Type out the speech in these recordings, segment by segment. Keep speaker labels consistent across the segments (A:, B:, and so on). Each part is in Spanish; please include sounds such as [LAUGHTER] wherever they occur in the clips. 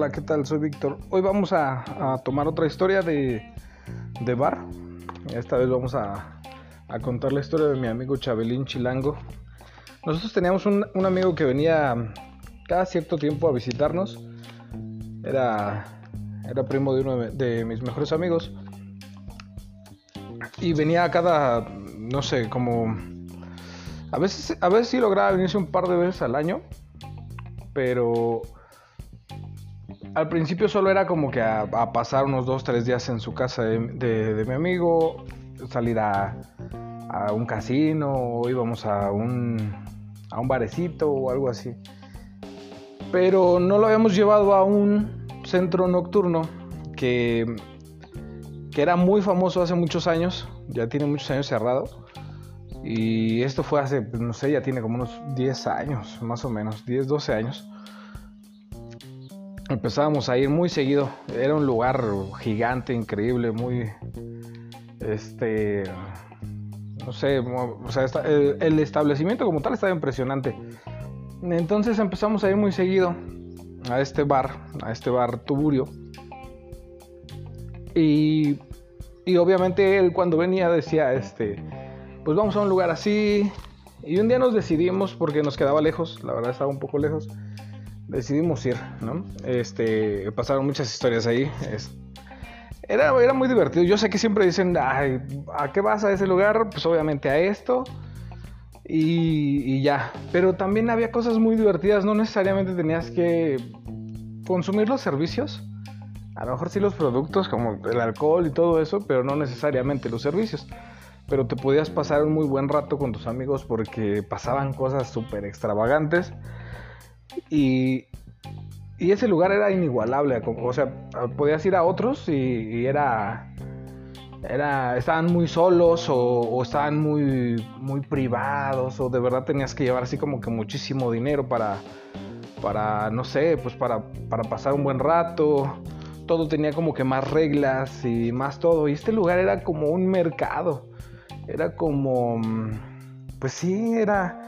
A: Hola, ¿qué tal? Soy Víctor. Hoy vamos a, tomar otra historia de, de, bar. Esta vez vamos a, contar la historia de mi amigo Chabelín Chilango. Nosotros teníamos un, un, amigo que venía cada cierto tiempo a visitarnos. Era, era primo de uno de, de mis mejores amigos. Y venía cada, no sé, como... A veces, a veces sí lograba venirse un par de veces al año, pero al principio solo era como que a, pasar unos dos, tres días en su casa de, mi amigo, salir a, un casino, o íbamos a un, a un barecito o algo así. Pero no lo habíamos llevado a un centro nocturno que, que era muy famoso hace muchos años, ya tiene muchos años cerrado. Y esto fue hace, no sé, ya tiene como unos 10 años, más o menos, 10, 12 años empezábamos a ir muy seguido. Era un lugar gigante, increíble, muy. Este. No sé, o sea, el, establecimiento como tal estaba impresionante. Entonces empezamos a ir muy seguido a este bar, a este bar Tuburio. Y, y obviamente él cuando venía decía, este, pues vamos a un lugar así. Y un día nos decidimos porque nos quedaba lejos, la verdad estaba un poco lejos decidimos ir, ¿no? Este, pasaron muchas historias ahí. era, era muy divertido. Yo sé que siempre dicen, Ay, ¿a qué vas a ese lugar? Pues obviamente a esto. Y, ya. Pero también había cosas muy divertidas. No necesariamente tenías que consumir los servicios. A lo mejor sí los productos como el alcohol y todo eso, pero no necesariamente los servicios. Pero te podías pasar un muy buen rato con tus amigos porque pasaban cosas súper extravagantes y, ese lugar era inigualable. O sea, podías ir a otros y, era, era. Estaban muy solos o, estaban muy, muy privados o de verdad tenías que llevar así como que muchísimo dinero para, para no sé, pues para, para pasar un buen rato. Todo tenía como que más reglas y más todo. Y este lugar era como un mercado. Era como. Pues sí, era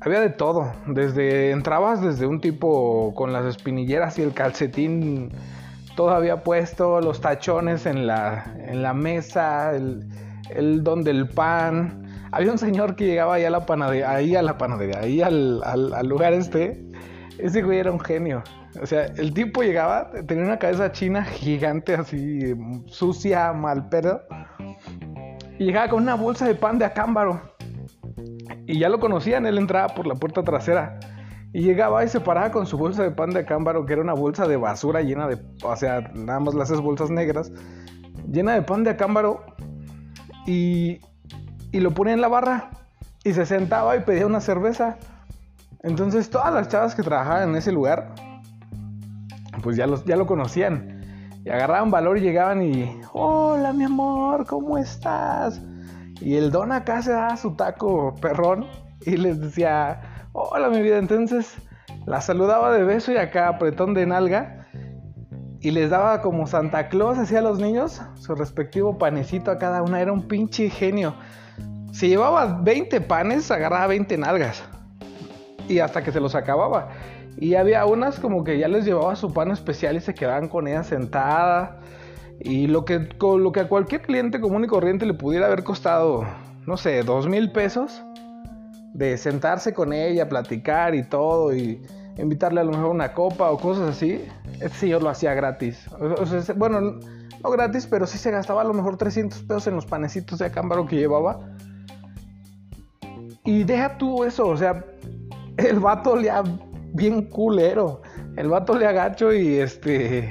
A: había de todo. Desde entrabas desde un tipo con las espinilleras y el calcetín todavía puesto, los tachones en la, en la mesa, el, el don del pan. Había un señor que llegaba ahí a la panadería, ahí a la panadería, ahí al, al, lugar este. Ese güey era un genio. O sea, el tipo llegaba, tenía una cabeza china gigante, así sucia, mal pedo. Y llegaba con una bolsa de pan de acámbaro y ya lo conocían, él entraba por la puerta trasera y llegaba y se paraba con su bolsa de pan de cámbaro, que era una bolsa de basura llena de, o sea, nada más las bolsas negras, llena de pan de acámbaro y, y lo ponía en la barra y se sentaba y pedía una cerveza. Entonces todas las chavas que trabajaban en ese lugar, pues ya, los, ya lo conocían. Y agarraban valor y llegaban y, hola mi amor, ¿cómo estás? Y el don acá se daba su taco perrón y les decía, hola mi vida. Entonces la saludaba de beso y acá apretón de nalga. Y les daba como Santa Claus hacía a los niños su respectivo panecito a cada una. Era un pinche genio. Si llevaba 20 panes, agarraba 20 nalgas. Y hasta que se los acababa. Y había unas como que ya les llevaba su pan especial y se quedaban con ella sentada. Y lo que, lo que a cualquier cliente común y corriente le pudiera haber costado, no sé, dos mil pesos, de sentarse con ella, platicar y todo, y invitarle a lo mejor una copa o cosas así, ese señor lo hacía gratis. bueno, no gratis, pero sí se gastaba a lo mejor 300 pesos en los panecitos de acámbaro que llevaba. Y deja tú eso, o sea, el vato le bien culero. El vato le agacho y este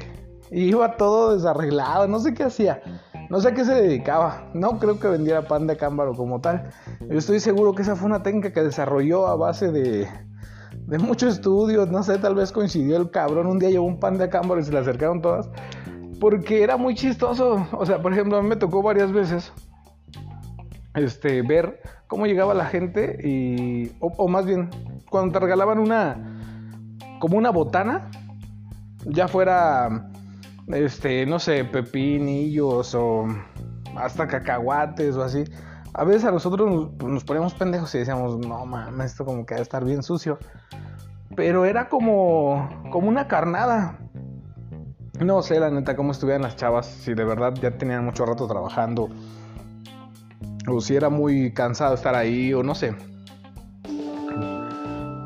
A: iba todo desarreglado, no sé qué hacía, no sé a qué se dedicaba. No creo que vendiera pan de cámbaro como tal. Yo estoy seguro que esa fue una técnica que desarrolló a base de, de muchos estudios. No sé, tal vez coincidió el cabrón. Un día llevó un pan de cámbaro y se le acercaron todas. Porque era muy chistoso. O sea, por ejemplo, a mí me tocó varias veces este, ver cómo llegaba la gente y. O, o más bien, cuando te regalaban una. como una botana. Ya fuera este, no sé, pepinillos o hasta cacahuates o así. A veces a nosotros nos, poníamos pendejos y decíamos, no mames, esto como que va estar bien sucio. pero era como, como una carnada. No sé, la neta, cómo estuvieran las chavas, si de verdad ya tenían mucho rato trabajando, o si era muy cansado estar ahí, o no sé.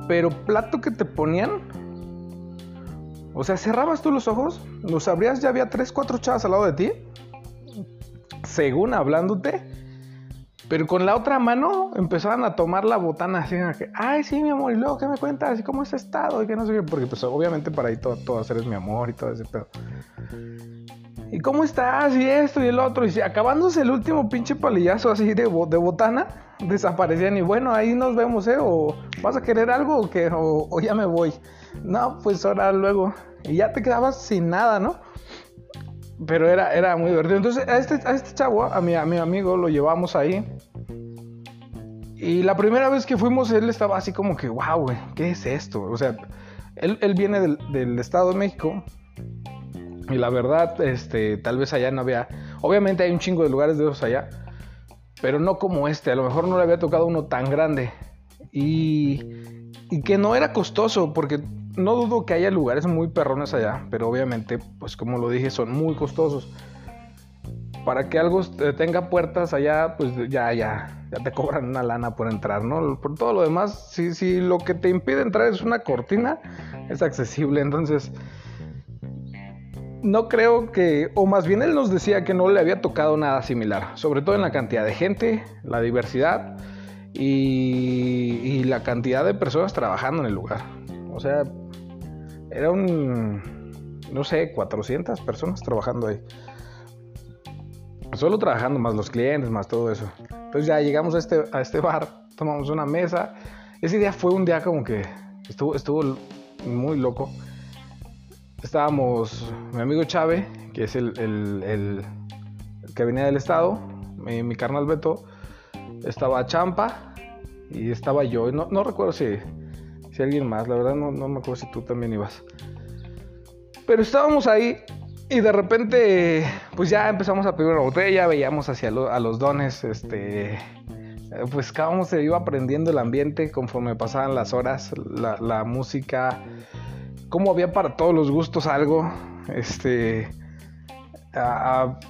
A: Pero plato que te ponían, o sea, cerrabas tú los ojos, los abrías, ya había tres, cuatro chavas al lado de ti, según hablándote, pero con la otra mano empezaban a tomar la botana así, que, ay, sí, mi amor, y luego, ¿qué me cuentas? ¿Y cómo has estado? Y que no sé qué, porque pues obviamente para ahí todo, todo hacer es mi amor y todo ese pedo. ¿Y cómo estás? Y esto y el otro. Y si acabándose el último pinche palillazo así de, de botana, desaparecían. Y bueno, ahí nos vemos, ¿eh? O vas a querer algo o, que, o, ya me voy. No, pues ahora luego. Y ya te quedabas sin nada, ¿no? Pero era, era muy divertido. Entonces, a este, a este chavo, a mi, a mi amigo, lo llevamos ahí. Y la primera vez que fuimos, él estaba así como que, wow, ¿qué es esto? O sea, él, él viene del, del, Estado de México. Y la verdad, este, tal vez allá no había. Obviamente hay un chingo de lugares de esos allá. Pero no como este. A lo mejor no le había tocado uno tan grande. Y, y que no era costoso, porque no dudo que haya lugares muy perrones allá, pero obviamente, pues como lo dije, son muy costosos. Para que algo tenga puertas allá, pues ya, ya, ya te cobran una lana por entrar, ¿no? Por todo lo demás, si, si lo que te impide entrar es una cortina, es accesible. Entonces, no creo que, o más bien él nos decía que no le había tocado nada similar, sobre todo en la cantidad de gente, la diversidad y, y la cantidad de personas trabajando en el lugar. O sea, era un, no sé, 400 personas trabajando ahí. Solo trabajando, más los clientes, más todo eso. Entonces ya llegamos a este, a este bar, tomamos una mesa. Ese día fue un día como que estuvo, estuvo muy loco. Estábamos mi amigo Chave, que es el, el, que venía del estado, mi, mi, carnal Beto, estaba Champa y estaba yo. No, no recuerdo si, si alguien más, la verdad no, no me acuerdo si tú también ibas. Pero estábamos ahí y de repente, pues ya empezamos a pedir una botella, veíamos hacia a los dones, este, pues cómo se iba aprendiendo el ambiente conforme pasaban las horas, la, música, cómo había para todos los gustos algo, este,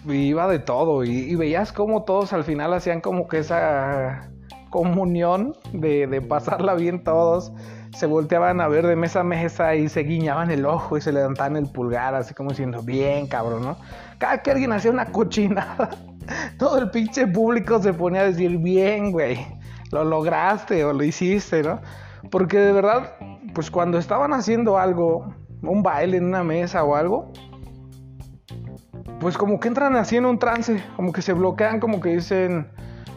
A: iba de todo y, y, veías cómo todos al final hacían como que esa comunión de, de pasarla bien todos se volteaban a ver de mesa a mesa y se guiñaban el ojo y se levantaban el pulgar, así como diciendo, bien, cabrón, ¿no? Cada que alguien hacía una cochinada, [LAUGHS] todo el pinche público se ponía a decir, bien, güey, lo lograste o lo hiciste, ¿no? Porque de verdad, pues cuando estaban haciendo algo, un baile en una mesa o algo, pues como que entran así en un trance, como que se bloquean, como que dicen,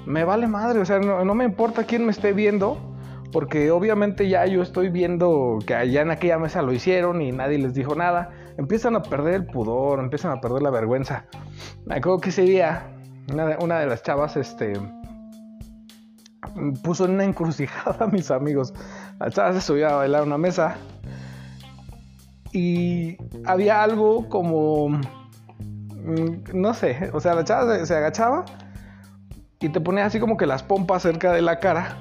A: me vale madre, o sea, no, no me importa quién me esté viendo porque obviamente ya yo estoy viendo que allá en aquella mesa lo hicieron y nadie les dijo nada. Empiezan a perder el pudor, empiezan a perder la vergüenza. Me acuerdo que ese día una de, las chavas este, puso en una encrucijada a mis amigos. La chava se subió a bailar a una mesa y había algo como, mm, no sé, o sea, la chava se agachaba y te ponía así como que las pompas cerca de la cara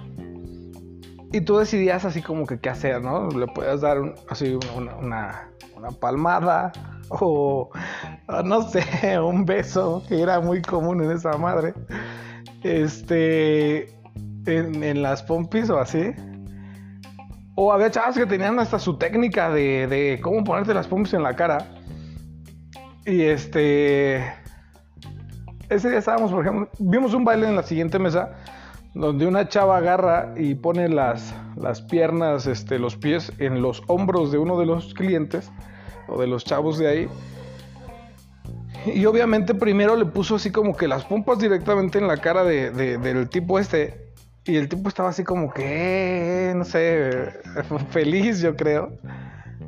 A: y tú decidías así como que qué hacer, ¿no? Le puedes dar así una, una, palmada [LAUGHS] o, no sé, [LAUGHS] un beso, que era muy común en esa madre. Este, en, las pompis o así. O había chavas que tenían hasta su técnica de, de cómo ponerte las pompis en la cara. Y este, ese día estábamos, por ejemplo, vimos un baile en la siguiente mesa donde una chava agarra y pone las, las piernas, este, los pies en los hombros de uno de los clientes o de los chavos de ahí. Y obviamente primero le puso así como que las pompas directamente en la cara de, del tipo este. Y el tipo estaba así como que, no sé, [LAUGHS] feliz yo creo.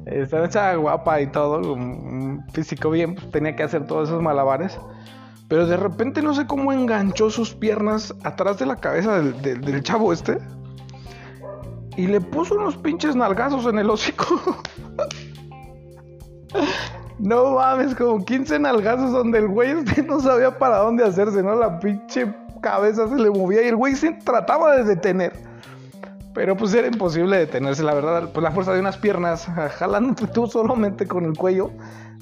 A: Estaba guapa y todo, un físico bien, pues tenía que hacer todos esos malabares. Pero de repente no sé cómo enganchó sus piernas atrás de la cabeza del, chavo este. Y le puso unos pinches nalgazos en el hocico. [LAUGHS] no mames, como 15 nalgazos donde el güey este no sabía para dónde hacerse, ¿no? La pinche cabeza se le movía y el güey se trataba de detener. Pero pues era imposible detenerse, la verdad. Pues la fuerza de unas piernas, [LAUGHS] jalándote tú solamente con el cuello,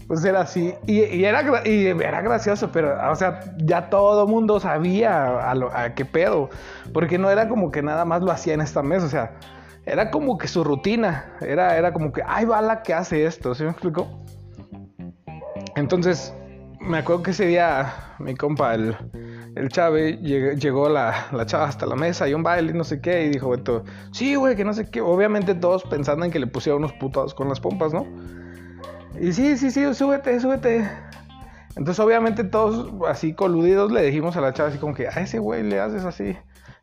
A: pues era así. Y, era, y era gracioso, pero, o sea, ya todo mundo sabía a, qué pedo. Porque no era como que nada más lo hacía en esta mesa, o sea, era como que su rutina. Era, era como que, ay, va la que hace esto, ¿sí me explico? Entonces, me acuerdo que ese día mi compa, el, el Chave, llegó la, la, chava hasta la mesa y un baile no sé qué, y dijo, Beto, sí, güey, que no sé qué. Obviamente todos pensando en que le pusiera unos putados con las pompas, ¿no? Y sí, sí, sí, súbete, súbete. Entonces, obviamente, todos así coludidos le dijimos a la chava así como que a ese güey le haces así.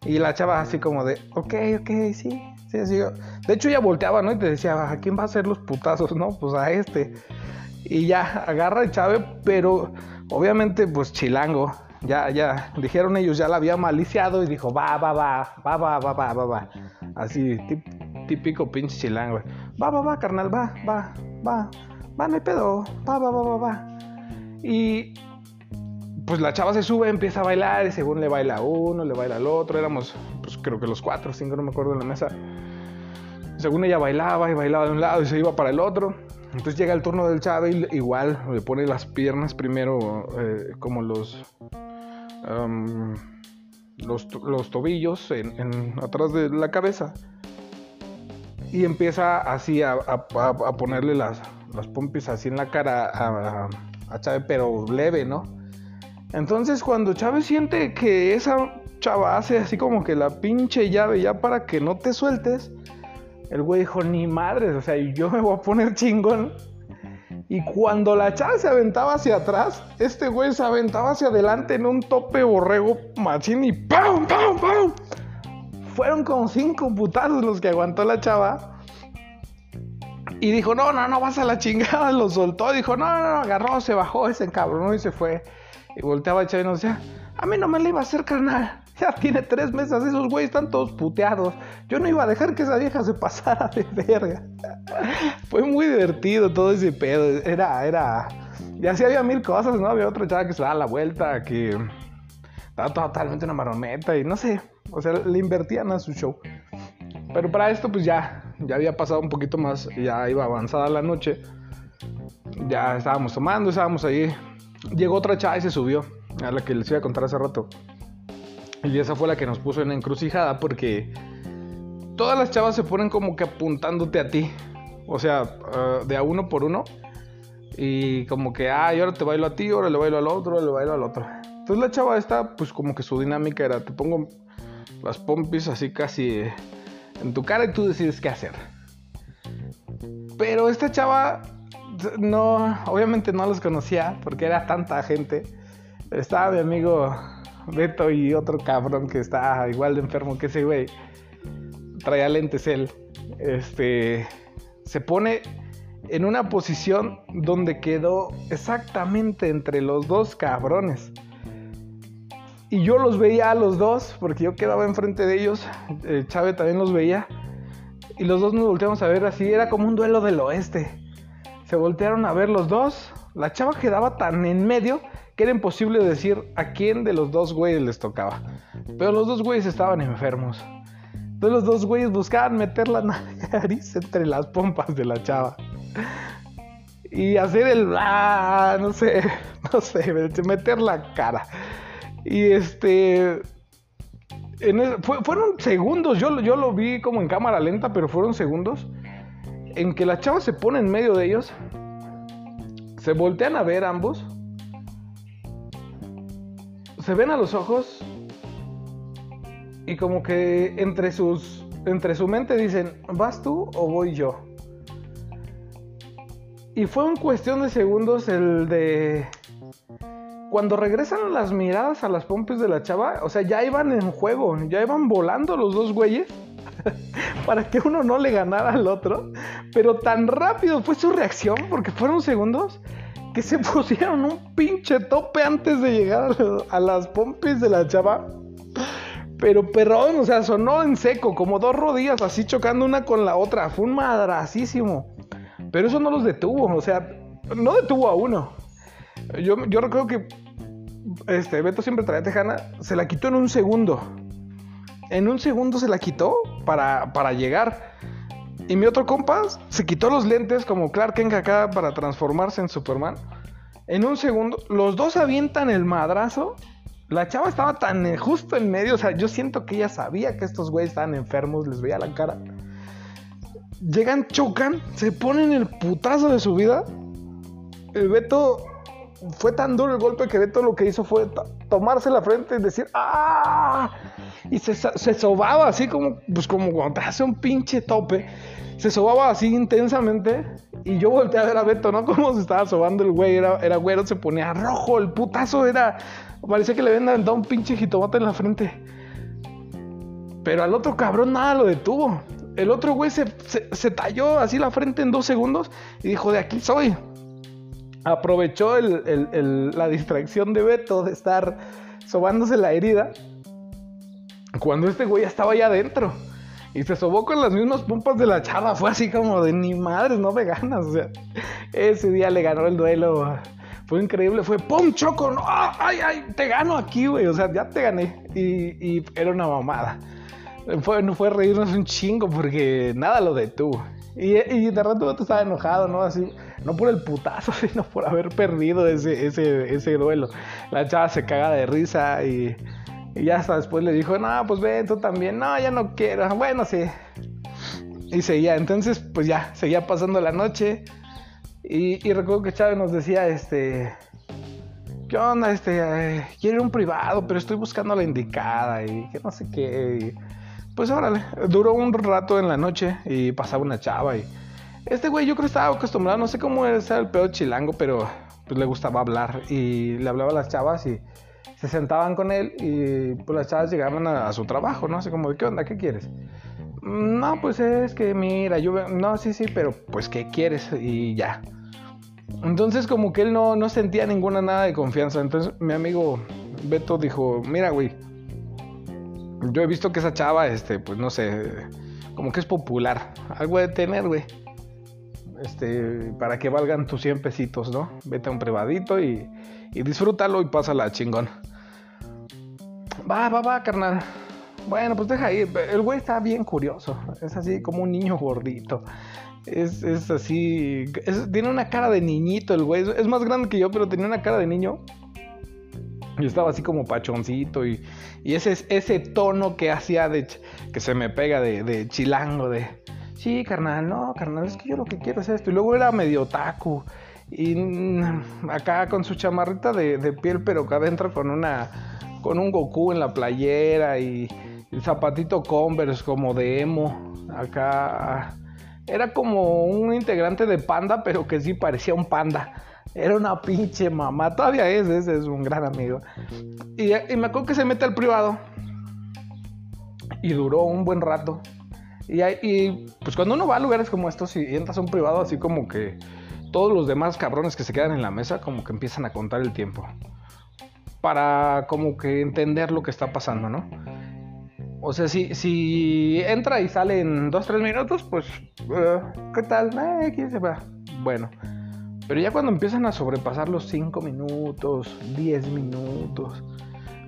A: Y la chava así como de, ok, ok, sí, sí, sí. De hecho, ella volteaba, ¿no? Y te decía, ¿a quién va a hacer los putazos? No, pues a este. Y ya, agarra el chave, pero obviamente, pues chilango. Ya, ya, dijeron ellos, ya la había maliciado y dijo, va, va, va, va, va, va, va, va, va. Así, típico pinche chilango. Va, va, va, carnal, va, va, va va, no pedo, va, va, va, va, va. Y pues la chava se sube, empieza a bailar y según le baila uno, le baila al otro, éramos pues creo que los cuatro, cinco, no me acuerdo en la mesa. Según ella bailaba y bailaba de un lado y se iba para el otro. Entonces llega el turno del chave y igual le pone las piernas primero eh, como los, los, tobillos en, atrás de la cabeza. Y empieza así a ponerle las, las pompis así en la cara a, a, Chávez, pero leve, ¿no? Entonces cuando Chávez siente que esa chava hace así como que la pinche llave ya para que no te sueltes, el güey dijo, ni madres, o sea, yo me voy a poner chingón. Y cuando la chava se aventaba hacia atrás, este güey se aventaba hacia adelante en un tope borrego machín y ¡pam, pam, pam! Fueron como cinco putazos los que aguantó la chava. Y dijo, no, no, no vas a la chingada. [LAUGHS] Lo soltó. Dijo, no, no, no. Agarró, se bajó, ese cabrón y se fue. Y volteaba a y nos decía, a mí no me le iba a hacer carnal. [LAUGHS] Ya tiene tres meses, esos güeyes están todos puteados. Yo no iba a dejar que esa vieja se pasara de [LAUGHS] verga. Fue muy divertido todo ese pedo. Era, era. Y así había mil cosas, ¿no? Había otra chava que se daba la vuelta, que estaba totalmente una marometa y no sé. O sea, le invertían a su show. Pero para esto, pues ya, ya había pasado un poquito más, ya iba avanzada la noche. Ya estábamos tomando, estábamos ahí. Llegó otra chava y se subió, a la que les iba a contar hace rato. Y esa fue la que nos puso en encrucijada porque todas las chavas se ponen como que apuntándote a ti. O sea, ah, de a uno por uno. Y como que, ah, ahora te bailo a ti, ahora le bailo al otro, ahora le bailo al otro. Entonces la chava esta, pues como que su dinámica era, te pongo las pompis así casi en tu cara y tú decides qué hacer. Pero esta chava, no, obviamente no los conocía porque era tanta gente. Estaba mi amigo Beto y otro cabrón que está igual de enfermo que ese güey. Traía lentes él. Este se pone en una posición donde quedó exactamente entre los dos cabrones. Y yo los veía a los dos, porque yo quedaba enfrente de ellos. Eh, Chávez también los veía. Y los dos nos volteamos a ver así. Era como un duelo del oeste. Se voltearon a ver los dos. La chava quedaba tan en medio que era imposible decir a quién de los dos güeyes les tocaba. Pero los dos güeyes estaban enfermos. Entonces los dos güeyes buscaban meter la [LAUGHS] nariz entre las pompas de la chava. Y hacer el... Ah, no sé, [LAUGHS] no sé, meter la cara. Y este. fueron segundos, yo, yo lo vi como en cámara lenta, pero fueron segundos en que la chava se pone en medio de ellos, se voltean a ver ambos, se ven a los ojos y como que entre sus entre su mente dicen, ¿vas tú o voy yo? Y fue en cuestión de segundos el de cuando regresan las miradas a las pompis de la chava, o sea, ya iban en juego, ya iban volando los dos güeyes [LAUGHS] para que uno no le ganara al otro. Pero tan rápido fue su reacción, porque fueron segundos, que se [LAUGHS] pusieron un pinche tope antes de llegar a las pompis de la chava. Pero perrón, o sea, sonó en seco, como dos rodillas así chocando una con la otra. Fue un madracísimo. Pero eso no los detuvo, o sea, no detuvo a uno. Yo, yo recuerdo que este, Beto siempre traía tejana, se la quitó en un segundo. En un segundo se la quitó para, para llegar. Y mi otro compa se quitó los lentes como Clark Kent acá para transformarse en Superman. En un segundo, los dos avientan el madrazo. La chava estaba tan eh, justo en medio, o sea, yo siento que ella sabía que estos güeyes estaban enfermos, les veía la cara. Llegan, chocan, se ponen el putazo de su vida. El Beto fue tan duro el golpe que Beto lo que hizo fue tomarse la frente y decir ¡Ah! Y se, se sobaba así como, pues como cuando te hace un pinche tope. Se sobaba así intensamente. Y yo volteé a ver a Beto, ¿no? [LAUGHS] Como se estaba sobando el güey. Era, güero, se ponía rojo. El putazo era. Parecía que le habían dado un pinche jitomate en la frente. Pero al otro cabrón nada lo detuvo. El otro güey se, se talló así la frente en dos segundos y dijo: De aquí soy aprovechó la distracción de Beto de estar sobándose la herida cuando este güey estaba allá adentro. Y se sobó con las mismas pompas de la chava. Fue así como de ni madres, no me ganas. O sea, ese día le ganó el duelo. Fue increíble. Fue ¡pum! Choco. No, ¡Ay, ay! Te gano aquí, güey. O sea, ya te gané. Y, era una mamada. Fue, fue reírnos un chingo porque nada lo detuvo. Y, de rato tú estaba enojado, ¿no? Así, no por el putazo, [LAUGHS] sino por haber perdido ese, ese, ese duelo. La chava se caga de risa y, ya hasta después le dijo, no, pues ven tú también. No, ya no quiero. Bueno, sí. Y seguía, entonces, pues ya, seguía pasando la noche. Y, y recuerdo que Chávez nos decía, este, ¿qué onda? Este, eh, quiero un privado, pero estoy buscando la indicada y que no sé qué. Pues órale, duró un rato en la noche y pasaba una chava y... Este güey yo creo que estaba acostumbrado, no sé cómo era el pedo chilango, pero pues le gustaba hablar y le hablaba a las chavas y se sentaban con él y pues las chavas llegaban a, su trabajo, ¿no? Así como, ¿de qué onda? ¿Qué quieres? No, pues es que mira, yo... No, sí, sí, pero pues ¿qué quieres? Y ya. Entonces como que él no, no sentía ninguna nada de confianza. Entonces mi amigo Beto dijo, mira, güey yo he visto que esa chava, este, pues no sé, como que es popular. Algo de tener, güey. Este, para que valgan tus 100 pesitos, ¿no? Vete a un privadito y, y disfrútalo y pásala chingón. Va, va, va, carnal. Bueno, pues deja ir. El güey está bien curioso. Es así como un niño gordito. Es, es así. tiene una cara de niñito el güey. Es más grande que yo, pero tenía una cara de niño. Y estaba así como pachoncito y, y ese, ese tono que hacía de que se me pega de, chilango, de sí, carnal, no, carnal, es que yo lo que quiero es esto. Y luego era medio taco. Y mm, acá con su chamarrita de, de, piel, pero acá adentro con una. con un Goku en la playera y el zapatito Converse como de emo. Acá. Era como un integrante de panda, pero que sí parecía un panda. Era una pinche mamá. Todavía es, ese es un gran amigo. Y, me acuerdo que se mete al privado. Y duró un buen rato. Y, y, pues cuando uno va a lugares como estos y entras a un privado así como que todos los demás cabrones que se quedan en la mesa como que empiezan a contar el tiempo. Para como que entender lo que está pasando, ¿no? O sea, si, si entra y sale en 2-3 minutos, pues, uh, ¿qué tal? Eh, ¿Quién se va? Bueno. Pero ya cuando empiezan a sobrepasar los 5 minutos, 10 minutos,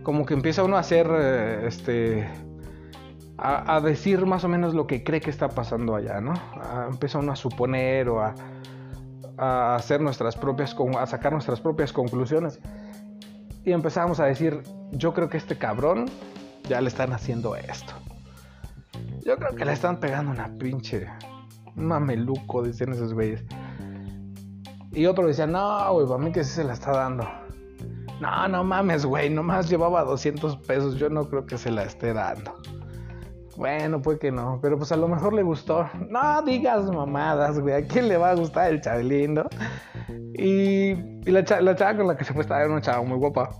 A: como que empieza uno a hacer, eh, este, a, decir más o menos lo que cree que está pasando allá, ¿no? empieza uno a suponer o a, hacer nuestras propias, a sacar nuestras propias conclusiones. Y empezamos a decir, yo creo que este cabrón ya le están haciendo esto. Yo creo que le están pegando una pinche mameluco, dicen esos güeyes. Y otro decía, no, güey, para mí que sí se la está dando. No, no mames, güey, nomás llevaba 200 pesos, yo no creo que se la esté dando. Bueno, pues que no, pero pues a lo mejor le gustó. No digas mamadas, güey, ¿a quién le va a gustar el chavelindo? Y, y la, chava con la que se fue estaba era una chava muy guapa.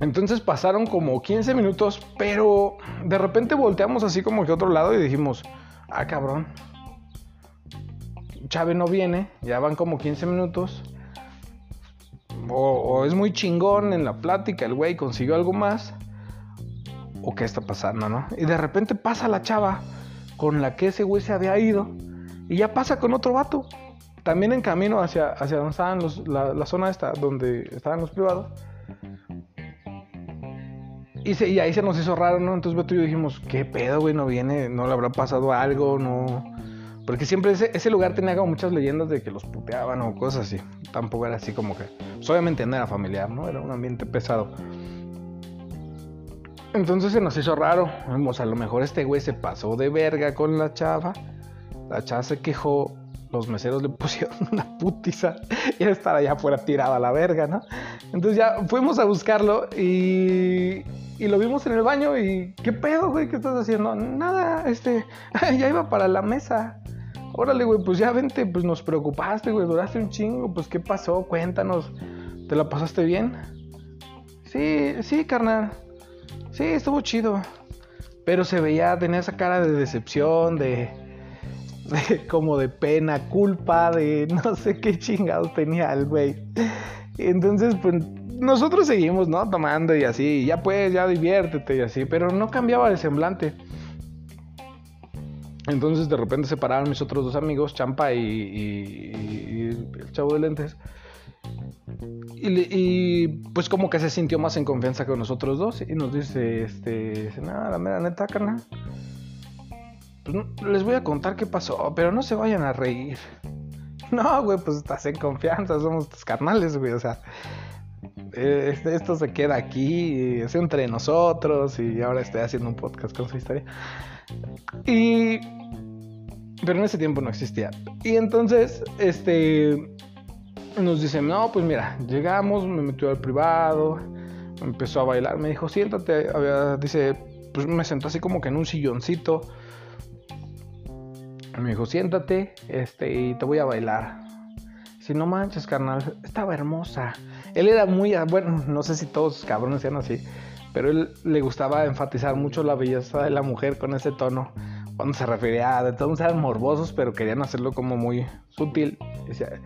A: Entonces pasaron como 15 minutos, pero de repente volteamos así como que a otro lado y dijimos, ah, cabrón, Chávez no viene, ya van como 15 minutos. O, es muy chingón en la plática, el güey consiguió algo más. O qué está pasando, ¿no? Y de repente pasa la chava con la que ese güey se había ido. Y ya pasa con otro vato. También en camino hacia, hacia donde estaban los, la, zona esta, donde estaban los privados. Y, y ahí se nos hizo raro, ¿no? Entonces Beto y yo dijimos, ¿qué pedo, güey? No viene, no le habrá pasado algo, no. Porque siempre ese, ese, lugar tenía como muchas leyendas de que los puteaban o cosas así. Tampoco era así como que. Pues obviamente no era familiar, ¿no? Era un ambiente pesado. Entonces se nos hizo raro. Vamos, a lo mejor este güey se pasó de verga con la chava. La chava se quejó. Los meseros le [LAUGHS] pusieron una putiza y él estaba allá afuera tirado a la verga, ¿no? Entonces ya fuimos a buscarlo y, y lo vimos en el baño y ¿qué pedo, güey? ¿Qué estás haciendo? Nada, este, [LAUGHS] ya iba para la mesa. Órale, güey, pues ya vente, pues nos preocupaste, güey, duraste un chingo, pues ¿qué pasó? Cuéntanos, ¿te la pasaste bien? Sí, sí, carnal. Sí, estuvo chido. Pero se veía, tenía esa cara de decepción, de, [LAUGHS] como de pena, culpa, de [LAUGHS] no sé qué chingados tenía el güey. Entonces, pues nosotros seguimos, ¿no? Tomando y así, ya pues, ya diviértete y así, pero no cambiaba de semblante. Entonces de repente se pararon mis otros dos amigos, Champa y, y, y el chavo de lentes. Y, pues como que se sintió más en confianza con nosotros dos y nos dice, este, nada, la mera neta, carnal. Pues les voy a contar qué pasó, pero no se vayan a reír. [LAUGHS] No, güey, pues estás en confianza, somos tus carnales, güey, o sea, eh, esto se queda aquí, es entre nosotros y ahora estoy haciendo un podcast con su historia. Y... Pero en ese tiempo no existía. Y entonces, este nos dice, no, pues mira, llegamos, me metió al privado, empezó a bailar, me dijo, siéntate, dice, pues me sentó así como que en un silloncito. Me dijo, siéntate, este, y te voy a bailar. Si no manches, carnal, estaba hermosa. Él era muy, bueno, no sé si todos cabrones sean así, pero él le gustaba enfatizar mucho la belleza de la mujer con ese tono. Cuando se refería a de todos eran morbosos, pero querían hacerlo como muy sutil. Decía,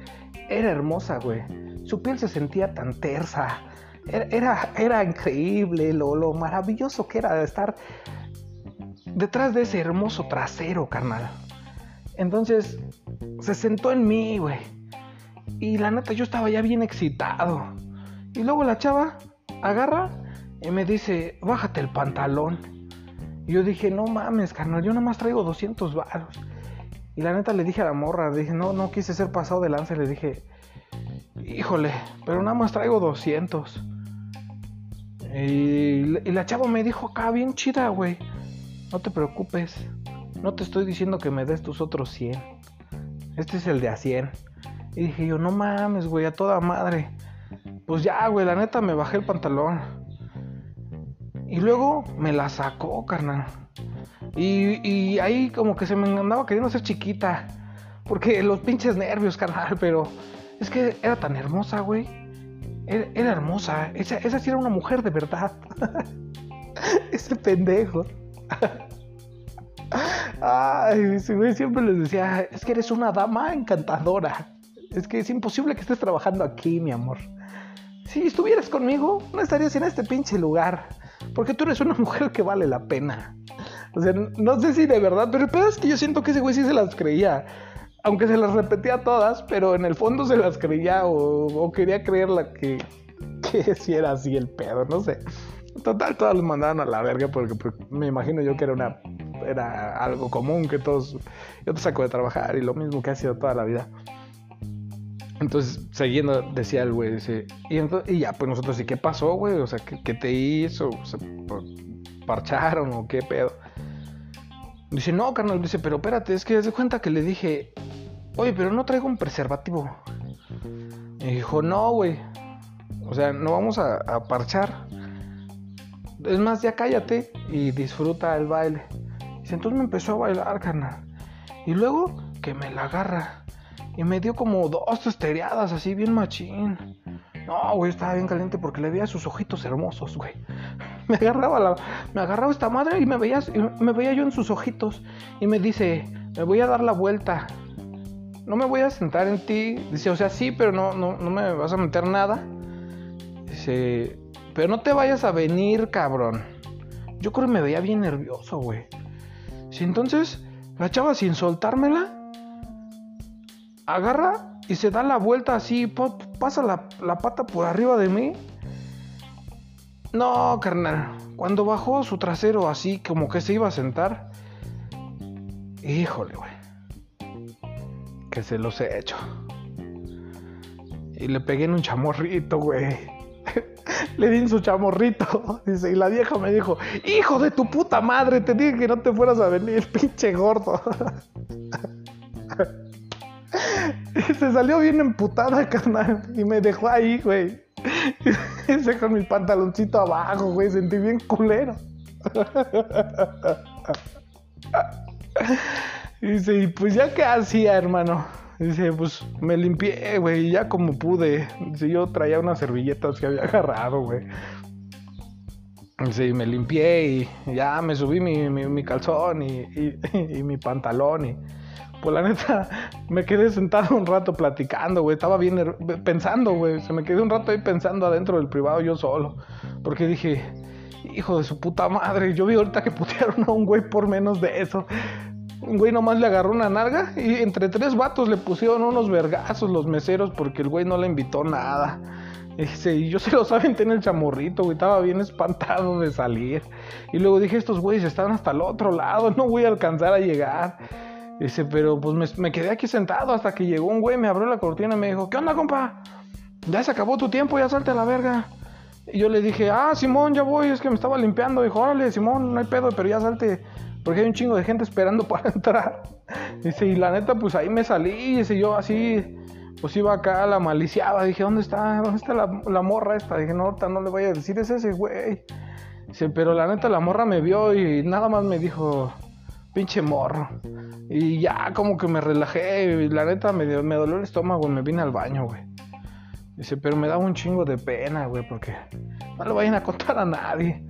A: era hermosa, güey. Su piel se sentía tan tersa. Era, era, increíble lo, lo, maravilloso que era de estar detrás de ese hermoso trasero, carnal. Entonces se sentó en mí, güey. Y la neta, yo estaba ya bien excitado. Y luego la chava agarra y me dice, bájate el pantalón. Y yo dije, no mames, carnal, yo nada más traigo 200 baros. Y la neta le dije a la morra, dije, no, no quise ser pasado de lanza. Le dije, híjole, pero nada más traigo 200. Y, la chava me dijo acá, bien chida, güey. No te preocupes. No te estoy diciendo que me des tus otros 100. Este es el de a 100. Y dije yo, no mames, güey, a toda madre. Pues ya, güey, la neta me bajé el pantalón. Y luego me la sacó, carnal. Y, ahí como que se me andaba queriendo ser chiquita. Porque los pinches nervios, carnal, pero es que era tan hermosa, güey. Era, hermosa. Esa, esa sí era una mujer de verdad. [LAUGHS] Ese pendejo. Ay, güey siempre les decía, es que eres una dama encantadora. Es que es imposible que estés trabajando aquí, mi amor. Si estuvieras conmigo, no estarías en este pinche lugar. Porque tú eres una [LAUGHS] mujer que vale la pena. O sea, no sé si de verdad, pero el pedo es que yo siento que ese güey sí se las creía. Aunque se las repetía todas, pero en el fondo se las creía o, quería creerla que, que [LAUGHS] sí era así el pedo, no sé. Total, todas los mandaban a la verga porque, me imagino yo que era una era algo común que todos yo te saco de trabajar y lo mismo que ha sido toda la vida. Entonces, siguiendo, decía el güey, dice, y, y ya, pues nosotros, ¿y qué pasó, güey? O sea, ¿qué, te hizo? O sea, ¿Parcharon o qué pedo? Dice, no, carnal, dice, pero espérate, es que de cuenta que le dije, oye, pero no traigo un preservativo. Y dijo, no, güey. O sea, no vamos a, a, parchar. Es más, ya cállate y disfruta el baile. Dice, entonces me empezó a bailar, carnal. Y luego que me la agarra. Y me dio como dos testereadas así, bien machín. No, güey, estaba bien caliente porque le veía sus ojitos hermosos, güey [LAUGHS] me agarraba la, me agarraba esta madre y me veía, me veía yo en sus ojitos y me dice, me voy a dar la vuelta. No me voy a sentar en ti. Dice, o sea, sí, pero no, no, no me vas a meter nada. Dice, pero no te vayas a venir, cabrón. Yo creo que me veía bien nervioso, güey. Si entonces la chava sin soltármela, agarra y se da la vuelta así, pasa la, la pata por arriba de mí no, carnal. Cuando bajó su trasero así como que se iba a sentar, híjole, güey, que se los he hecho. Y le pegué en un chamorrito, güey. [LAUGHS] le di en su chamorrito. [LAUGHS] Dice, y la vieja me dijo, hijo de tu puta madre, te dije que no te fueras a venir, [LAUGHS] pinche gordo. Y [LAUGHS] se salió bien emputada, [LAUGHS] carnal. Y me dejó ahí, güey. [LAUGHS] Ese con mi pantaloncito abajo, güey. Sentí bien culero. Dice, y pues ya que hacía, hermano. Dice, pues me limpié, güey, ya como pude. Dice, yo traía unas servilletas que había agarrado, güey. Dice, y me limpié y ya me subí mi, mi, calzón y, y, mi pantalón y... Pues la neta, [LAUGHS] me quedé sentado un rato platicando, güey. Estaba bien pensando, güey. Se me quedé un rato ahí pensando adentro del privado yo solo. Porque dije, hijo de su puta madre. Yo vi ahorita que putearon a un güey por menos de eso. Un güey nomás le agarró una narga y entre tres vatos le pusieron unos vergazos los meseros porque el güey no le invitó nada. y yo se lo saben en el chamorrito, güey. Estaba bien espantado de salir. Y luego dije, estos güeyes están hasta el otro lado, no voy a alcanzar a llegar. Dice, pero pues me, quedé aquí sentado hasta que llegó un güey, me abrió la cortina y me dijo, ¿qué onda, compa? Ya se acabó tu tiempo, ya salte a la verga. Y yo le dije, ah, Simón, ya voy, es que me estaba limpiando. Dijo, órale, Simón, no hay pedo, pero ya salte, porque hay un chingo de gente esperando [LAUGHS] para entrar. Dice, y la neta, pues ahí me salí, dice, yo así, pues iba acá, la maliciaba. Dije, ¿dónde está? ¿Dónde está la, la morra esta? Dije, no, ahorita no le voy a decir, es ese güey. Dice, pero la neta, la morra me vio y nada más me dijo, pinche morro. Y ya como que me relajé, la neta me, me dolió el estómago y me vine al baño, güey. Dice, pero me daba un chingo de pena, güey, porque no le vayan a contar a nadie.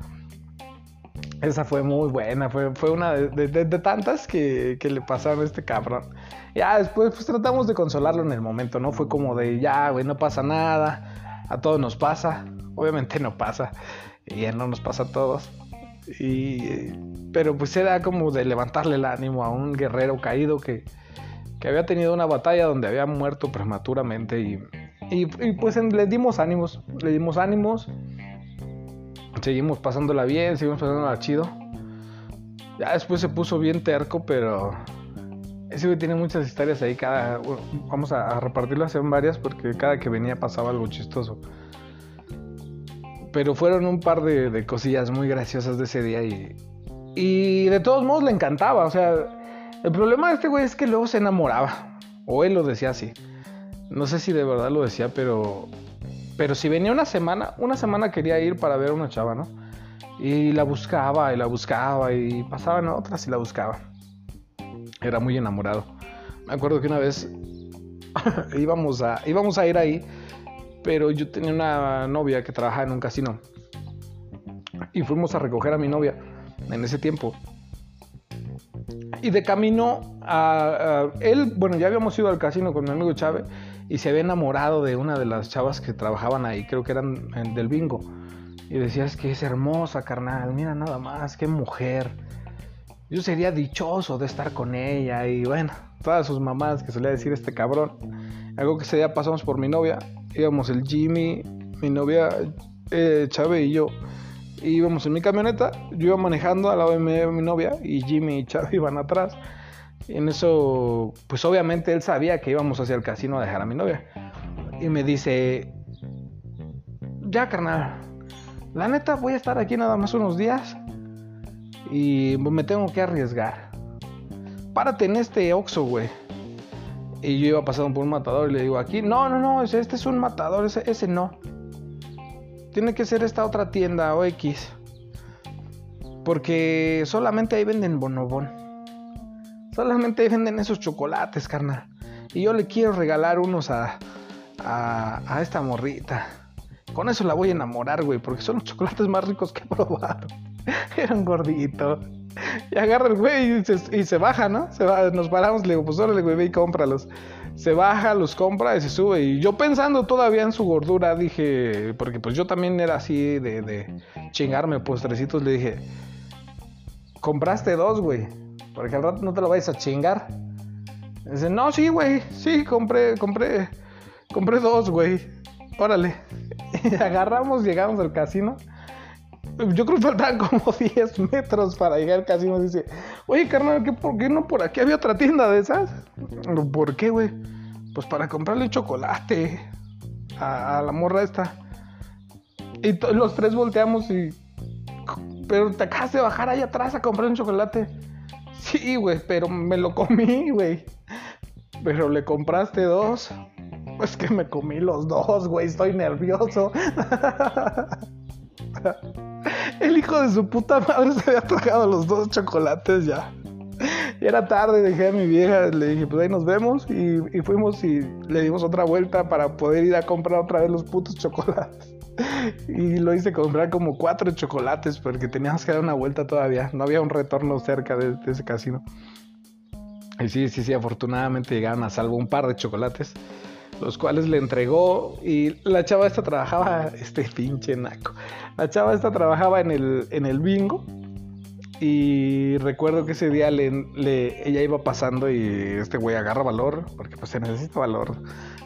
A: Esa fue muy buena, fue, fue una de, tantas que, que, le pasaron a este cabrón. Ya después pues tratamos de consolarlo en el momento, ¿no? Fue como de, ya, güey, no pasa nada, a todos nos pasa, obviamente no pasa, y ya no nos pasa a todos. Y, pero pues era como de levantarle el ánimo a un guerrero caído que, que había tenido una batalla donde había muerto prematuramente y, y, pues le dimos ánimos, le dimos ánimos, seguimos pasándola bien, seguimos pasándola chido. Ya después se puso bien terco, pero ese tiene muchas historias ahí, cada, vamos a, repartirlas en varias porque cada que venía pasaba algo chistoso. Pero fueron un par de, cosillas muy graciosas de ese día y, y de todos modos le encantaba. O sea, el problema de este güey es que luego se enamoraba. O él lo decía así. No sé si de verdad lo decía, pero. Pero si venía una semana, una semana quería ir para ver a una chava, ¿no? Y la buscaba y la buscaba y pasaban otras y la buscaba. Era muy enamorado. Me acuerdo que una vez [LAUGHS] íbamos, a, íbamos a ir ahí pero yo tenía una novia que trabajaba en un casino. Y fuimos a recoger a mi novia en ese tiempo. Y de camino a, él, bueno, ya habíamos ido al casino con mi amigo Chávez y se había enamorado de una de las chavas que trabajaban ahí, creo que eran del bingo. Y decía, es que es hermosa, carnal, mira nada más, qué mujer. Yo sería dichoso de estar con ella y bueno, todas sus mamás que solía decir este cabrón. Algo que ese día pasamos por mi novia íbamos el Jimmy, mi novia eh, Chávez y yo. íbamos en mi camioneta, yo iba manejando al lado de mi, novia y Jimmy y Chávez [LAUGHS] iban atrás. Y en eso, pues obviamente él sabía que íbamos hacia el casino a dejar a mi novia. Y me dice, ya carnal, la neta voy a estar aquí nada más unos días y me tengo que arriesgar. Párate en este Oxxo, güey. Y yo iba pasando por un matador y le digo, aquí, no, no, no, este es un matador, ese, ese no. Tiene que ser esta otra tienda o X. Porque solamente ahí venden bonobón. Solamente ahí venden esos chocolates, carnal. Y yo le quiero regalar unos a, a, a esta morrita. Con eso la voy a enamorar, güey, porque son los chocolates más ricos que he probado. [LAUGHS] Era un gordito. [LAUGHS] Y agarra el güey y se, baja, ¿no? Se va, nos paramos, le digo, pues órale, güey, ve y cómpralos. Se baja, los compra y se sube. Y yo pensando todavía en su gordura, dije, porque pues yo también era así de, chingarme postrecitos, le dije, compraste dos, güey, porque al rato no te lo vayas a chingar. dice, no, sí, güey, sí, compré, compré, compré dos, güey. Órale. [LAUGHS] Y agarramos, llegamos al casino. Yo creo que faltaban como [LAUGHS] 10 metros para llegar casi nos dice, oye carnal, ¿qué, ¿por qué no por aquí había otra tienda de esas? ¿Por qué, güey? Pues para comprarle chocolate a, la morra esta. Y los tres volteamos y... Pero te acabas de bajar ahí atrás a comprar un chocolate. Sí, güey, pero me lo comí, güey. Pero le compraste dos. Pues que me comí los dos, güey. Estoy nervioso. [LAUGHS] El hijo de su puta madre se había tragado los dos chocolates ya. Y era tarde, dejé a mi vieja, le dije, pues ahí nos vemos. Y, fuimos y le dimos otra vuelta para poder ir a comprar otra vez los putos chocolates. Y lo hice comprar como cuatro chocolates porque teníamos que dar una vuelta todavía. No había un retorno cerca de, de ese casino. Y sí, sí, sí, afortunadamente llegaron a salvo un par de chocolates los cuales le entregó y la chava esta trabajaba, [LAUGHS] este pinche naco, la chava esta trabajaba en el, en el bingo y recuerdo que ese día le, ella iba pasando y este güey agarra valor, porque pues se necesita valor,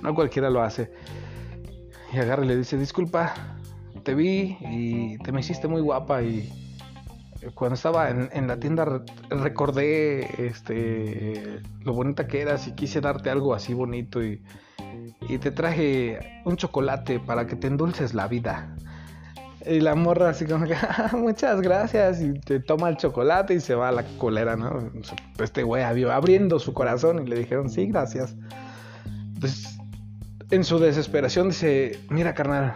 A: no cualquiera lo hace. Y agarra y le dice, disculpa, te vi y te me hiciste muy guapa y cuando estaba en, en la tienda recordé este, lo bonita que eras y quise darte algo así bonito y y te traje un chocolate para que te endulces la vida. Y la morra así como que, [LAUGHS] ah, muchas gracias. Y te toma el chocolate y se va a la colera, ¿no? Este güey abriendo su corazón y le dijeron, sí, gracias. Entonces, en su desesperación dice, mira carnal,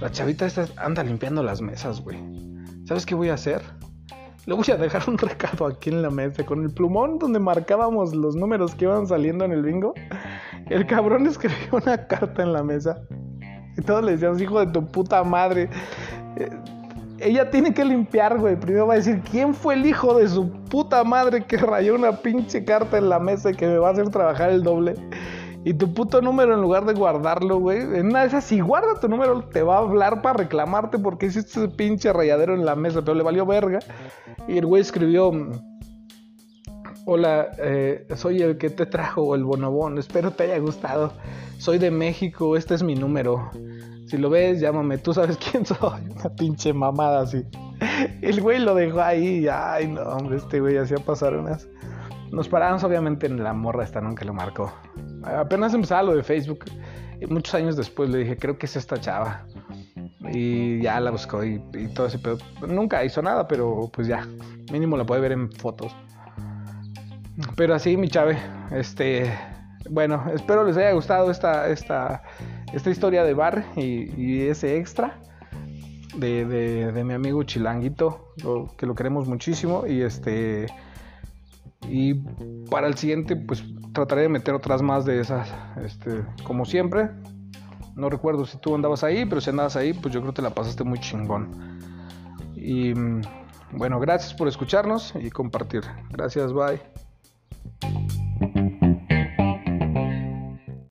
A: la chavita esta anda limpiando las mesas, güey. ¿Sabes qué voy a hacer? Le voy a dejar un recado aquí en la mesa con el plumón donde marcábamos los números que iban saliendo en el bingo. El cabrón escribió una carta en la mesa. Y todos le decíamos, hijo de tu puta madre. Eh, ella tiene que limpiar, güey. Primero va a decir, ¿quién fue el hijo de su puta madre que rayó una pinche carta en la mesa y que me va a hacer trabajar el doble? Y tu puto número, en lugar de guardarlo, güey, en una de si guarda tu número, te va a hablar para reclamarte porque hiciste ese pinche rayadero en la mesa, pero le valió verga. Y el güey escribió, Hola, eh, soy el que te trajo el bonobón. Espero te haya gustado. Soy de México, este es mi número. Si lo ves, llámame. Tú sabes [LAUGHS] quién soy. Una pinche mamada así. El güey lo dejó ahí. Ay, no, hombre, este güey hacía pasar unas. Nos paramos obviamente en la morra esta, nunca lo marcó. Apenas empezaba lo de Facebook. Muchos años después le dije, creo que es esta chava. Y ya la buscó y, y todo ese pedo. Nunca hizo nada, pero pues ya. Mínimo la puede ver en fotos. Pero así, mi chave, este, bueno, espero les haya gustado esta, esta, esta historia de bar y, ese extra de, de, mi amigo Chilanguito, que lo queremos muchísimo y este, y para el siguiente, pues trataré de meter otras más de esas, este, como siempre. No recuerdo si tú andabas ahí, pero si andabas ahí, pues yo creo que te la pasaste muy chingón. Y bueno, gracias por escucharnos y compartir. Gracias, bye.